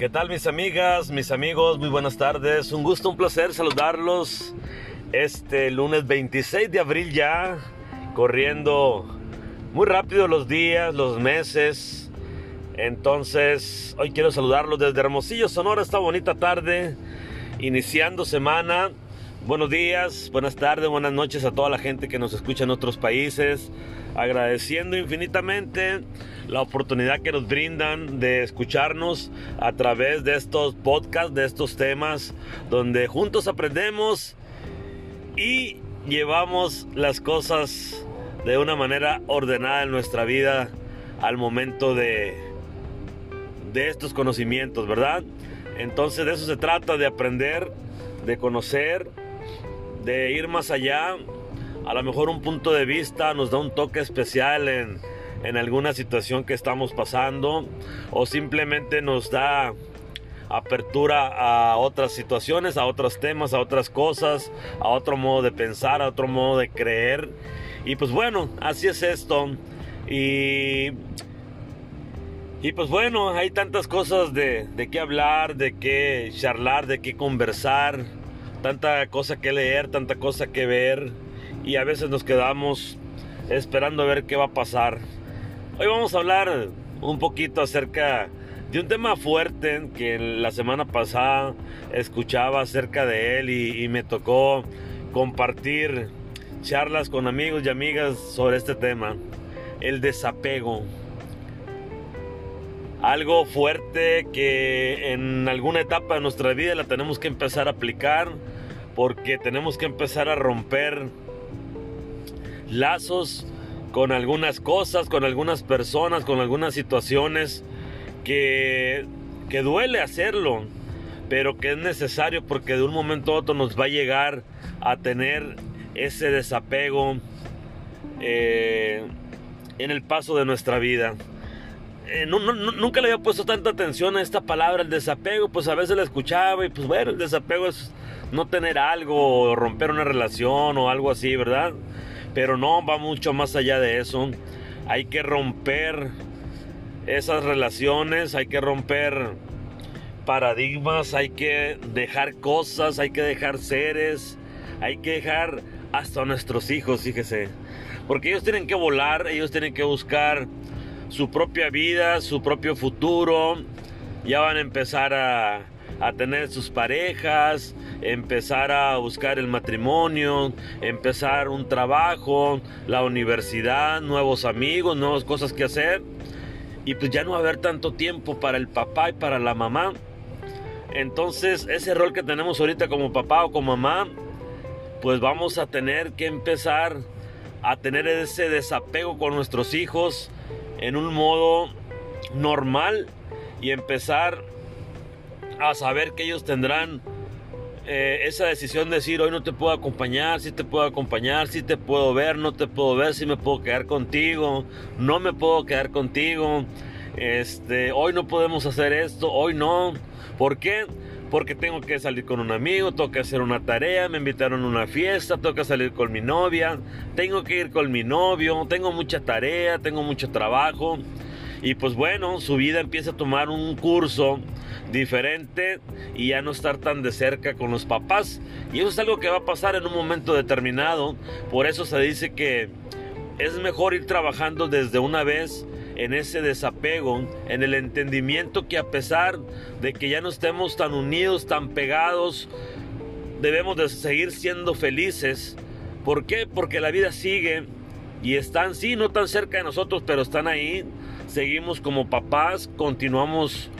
¿Qué tal mis amigas, mis amigos? Muy buenas tardes. Un gusto, un placer saludarlos este lunes 26 de abril ya, corriendo muy rápido los días, los meses. Entonces, hoy quiero saludarlos desde Hermosillo, Sonora, esta bonita tarde, iniciando semana. Buenos días, buenas tardes, buenas noches a toda la gente que nos escucha en otros países. Agradeciendo infinitamente la oportunidad que nos brindan de escucharnos a través de estos podcasts, de estos temas, donde juntos aprendemos y llevamos las cosas de una manera ordenada en nuestra vida al momento de, de estos conocimientos, ¿verdad? Entonces de eso se trata, de aprender, de conocer de ir más allá. A lo mejor un punto de vista nos da un toque especial en, en alguna situación que estamos pasando o simplemente nos da apertura a otras situaciones, a otros temas, a otras cosas, a otro modo de pensar, a otro modo de creer. Y pues bueno, así es esto. Y, y pues bueno, hay tantas cosas de, de qué hablar, de qué charlar, de qué conversar tanta cosa que leer, tanta cosa que ver y a veces nos quedamos esperando a ver qué va a pasar. Hoy vamos a hablar un poquito acerca de un tema fuerte que la semana pasada escuchaba acerca de él y, y me tocó compartir charlas con amigos y amigas sobre este tema, el desapego algo fuerte que en alguna etapa de nuestra vida la tenemos que empezar a aplicar porque tenemos que empezar a romper lazos con algunas cosas, con algunas personas, con algunas situaciones que, que duele hacerlo, pero que es necesario porque de un momento a otro nos va a llegar a tener ese desapego eh, en el paso de nuestra vida. Eh, nunca le había puesto tanta atención a esta palabra, el desapego, pues a veces la escuchaba y pues bueno, el desapego es no tener algo, romper una relación o algo así, ¿verdad? Pero no, va mucho más allá de eso. Hay que romper esas relaciones, hay que romper paradigmas, hay que dejar cosas, hay que dejar seres, hay que dejar hasta nuestros hijos, fíjese. Porque ellos tienen que volar, ellos tienen que buscar su propia vida, su propio futuro. Ya van a empezar a, tener sus parejas, empezar a buscar el matrimonio, empezar un trabajo, la universidad, nuevos amigos, nuevas cosas que hacer. Y pues ya no va a haber tanto tiempo para el papá y para la mamá. Entonces ese rol que tenemos ahorita como papá o como mamá, pues vamos a tener que empezar a tener ese desapego con nuestros hijos en un modo normal y empezar a saber que ellos tendrán eh, esa decisión de decir hoy no te puedo acompañar, si te puedo acompañar, si te puedo ver, no te puedo ver, si me puedo quedar contigo, no me puedo quedar contigo, este, hoy no podemos hacer esto, hoy no, ¿por qué? porque tengo que salir con un amigo, tengo que hacer una tarea, me invitaron a una fiesta, tengo que salir con mi novia, tengo que ir con mi novio, tengo mucha tarea, tengo mucho trabajo. Y pues bueno, su vida empieza a tomar un curso diferente y ya no estar tan de cerca con los papás. Y eso es algo que va a pasar en un momento determinado. Por eso se dice que es mejor ir trabajando desde una vez en ese desapego, en el entendimiento que a pesar de que ya no estemos tan unidos, tan pegados, debemos de seguir siendo felices. ¿Por qué? Porque la vida sigue y están, sí, no tan cerca de nosotros, pero están ahí. Seguimos como papás, continuamos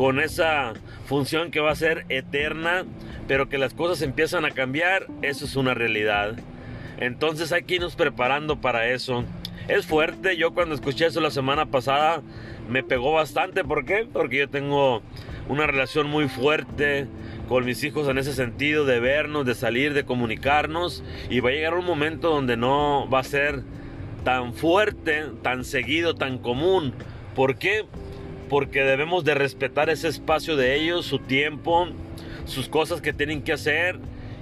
con esa función que va a ser eterna, pero que las cosas empiezan a cambiar, eso es una realidad. Entonces hay que irnos preparando para eso. Es fuerte, yo cuando escuché eso la semana pasada me pegó bastante. ¿Por qué? Porque yo tengo una relación muy fuerte con mis hijos en ese sentido de vernos, de salir, de comunicarnos. Y va a llegar un momento donde no va a ser tan fuerte, tan seguido, tan común. ¿Por qué? Porque debemos de respetar ese espacio de ellos, su tiempo, sus cosas que tienen que hacer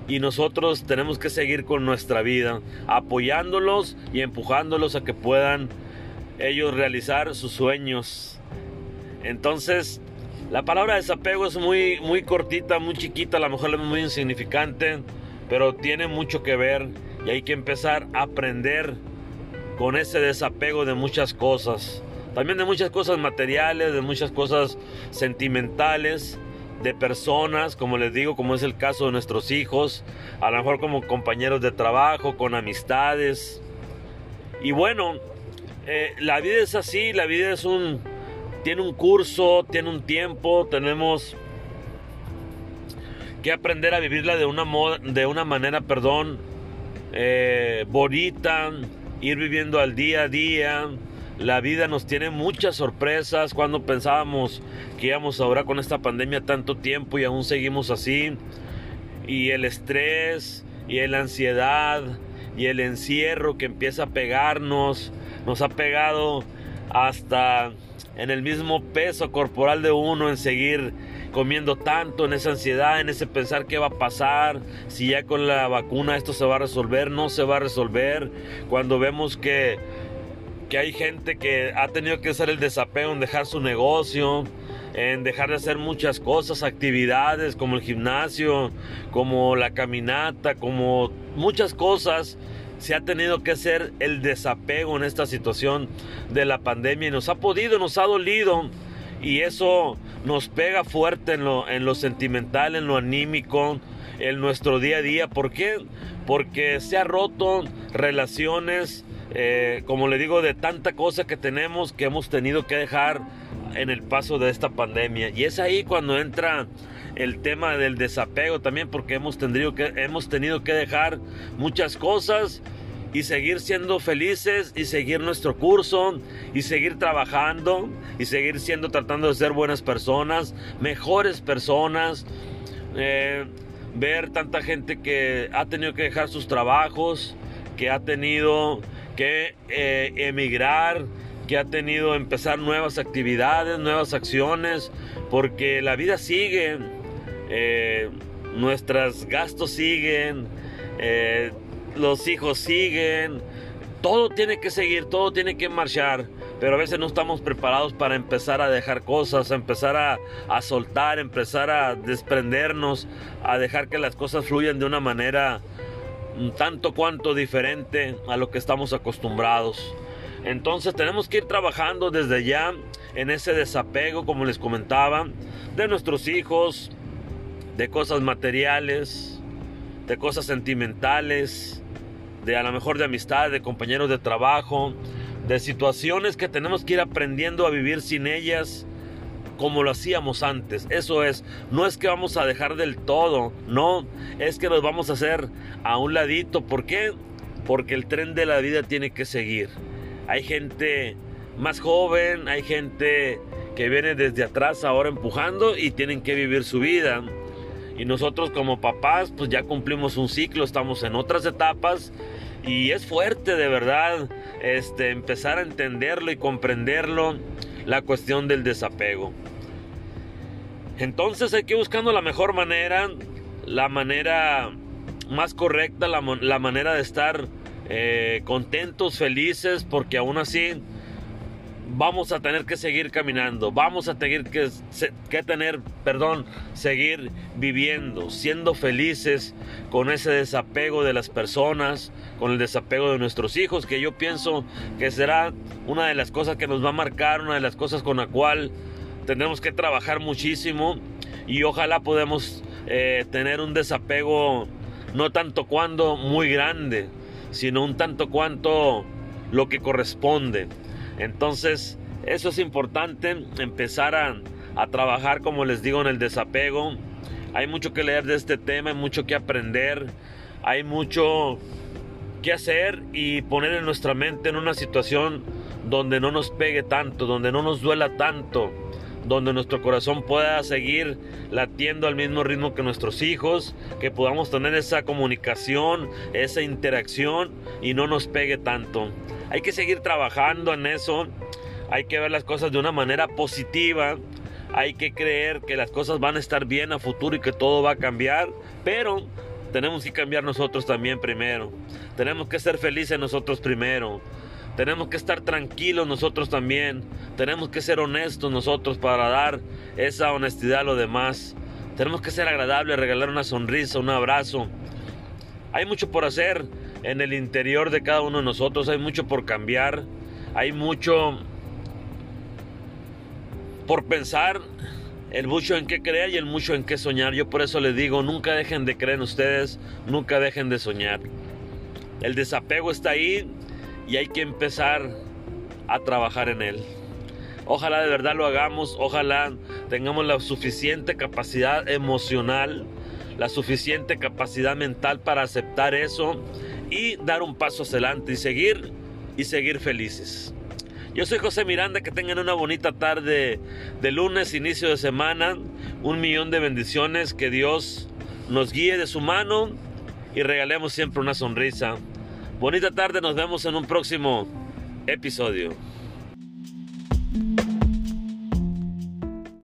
y nosotros tenemos que seguir con nuestra vida, apoyándolos y empujándolos a que puedan ellos realizar sus sueños. Entonces, La palabra desapego es muy, muy cortita, muy chiquita, a lo mejor es muy insignificante, pero tiene mucho que ver y hay que empezar a aprender con ese desapego de muchas cosas. También de muchas cosas materiales, de muchas cosas sentimentales, de personas, como les digo, como es el caso de nuestros hijos, a lo mejor como compañeros de trabajo, con amistades. Y bueno, eh, la vida es así, la vida es un, tiene un curso, tiene un tiempo, tenemos que aprender a vivirla de una, de una manera, perdón, eh, bonita, ir viviendo al día a día. La vida nos tiene muchas sorpresas cuando pensábamos que íbamos ahora con esta pandemia tanto tiempo y aún seguimos así. Y el estrés y la ansiedad y el encierro que empieza a pegarnos, nos ha pegado hasta en el mismo peso corporal de uno, en seguir comiendo tanto, en esa ansiedad, en ese pensar qué va a pasar, si ya con la vacuna esto se va a resolver, no se va a resolver, cuando vemos que, que hay gente que ha tenido que hacer el desapego en dejar su negocio, en dejar de hacer muchas cosas, actividades como el gimnasio, como la caminata, como muchas cosas se ha tenido que hacer el desapego en esta situación de la pandemia y nos ha podido, nos ha dolido y eso nos pega fuerte en lo, en lo sentimental, en lo anímico, en nuestro día a día. ¿Por qué? Porque se ha roto relaciones, eh, como le digo, de tanta cosa que tenemos que hemos tenido que dejar en el paso de esta pandemia. Y es ahí cuando entra el tema del desapego también porque hemos tenido que, hemos tenido que dejar muchas cosas y seguir siendo felices y seguir nuestro curso y seguir trabajando y seguir siendo tratando de ser buenas personas, mejores personas. Eh, ver tanta gente que ha tenido que dejar sus trabajos, que ha tenido que eh, emigrar, que ha tenido empezar nuevas actividades, nuevas acciones, porque la vida sigue, eh, nuestros gastos siguen, eh, los hijos siguen, todo tiene que seguir, todo tiene que marchar, pero a veces no estamos preparados para empezar a dejar cosas, a empezar a, a soltar, empezar a desprendernos, a dejar que las cosas fluyan de una manera tanto cuanto diferente a lo que estamos acostumbrados. Entonces tenemos que ir trabajando desde ya en ese desapego, como les comentaba, de nuestros hijos, de cosas materiales, de cosas sentimentales, de a lo mejor de amistad, de compañeros de trabajo, de situaciones que tenemos que ir aprendiendo a vivir sin ellas como lo hacíamos antes. Eso es, no es que vamos a dejar del todo, no, es que nos vamos a hacer a un ladito. ¿Por qué? Porque el tren de la vida tiene que seguir. Hay gente más joven, hay gente que viene desde atrás ahora empujando y tienen que vivir su vida. Y nosotros como papás pues ya cumplimos un ciclo, estamos en otras etapas y es fuerte de verdad este empezar a entenderlo y comprenderlo la cuestión del desapego. Entonces hay que ir buscando la mejor manera, la manera más correcta, la, manera de estar eh, contentos, felices, porque aún así vamos a tener que seguir caminando, vamos a tener que, que, tener, perdón, seguir viviendo, siendo felices con ese desapego de las personas, con el desapego de nuestros hijos, que yo pienso que será una de las cosas que nos va a marcar, una de las cosas con la cual tendremos que trabajar muchísimo y ojalá podamos eh, tener un desapego no tanto cuando muy grande, sino un tanto cuanto lo que corresponde. Entonces, eso es importante, empezar a, a trabajar, como les digo, en el desapego. Hay mucho que leer de este tema, hay mucho que aprender, hay mucho que hacer y poner en nuestra mente en una situación donde no nos pegue tanto, donde no nos duela tanto donde nuestro corazón pueda seguir latiendo al mismo ritmo que nuestros hijos, que podamos tener esa comunicación, esa interacción y no nos pegue tanto. Hay que seguir trabajando en eso, hay que ver las cosas de una manera positiva, hay que creer que las cosas van a estar bien a futuro y que todo va a cambiar, pero tenemos que cambiar nosotros también primero. Tenemos que ser felices nosotros primero. Tenemos que estar tranquilos nosotros también. Tenemos que ser honestos nosotros para dar esa honestidad a los demás. Tenemos que ser agradables, regalar una sonrisa, un abrazo. Hay mucho por hacer en el interior de cada uno de nosotros. Hay mucho por cambiar. Hay mucho por pensar. El mucho en qué creer y el mucho en qué soñar. Yo por eso les digo, nunca dejen de creer en ustedes. Nunca dejen de soñar. El desapego está ahí y hay que empezar a trabajar en él. Ojalá de verdad lo hagamos, ojalá tengamos la suficiente capacidad emocional, la suficiente capacidad mental para aceptar eso y dar un paso hacia adelante y seguir y seguir felices. Yo soy José Miranda, que tengan una bonita tarde de lunes, inicio de semana, un millón de bendiciones, que Dios nos guíe de su mano y regalemos siempre una sonrisa. Bonita tarde, nos vemos en un próximo episodio.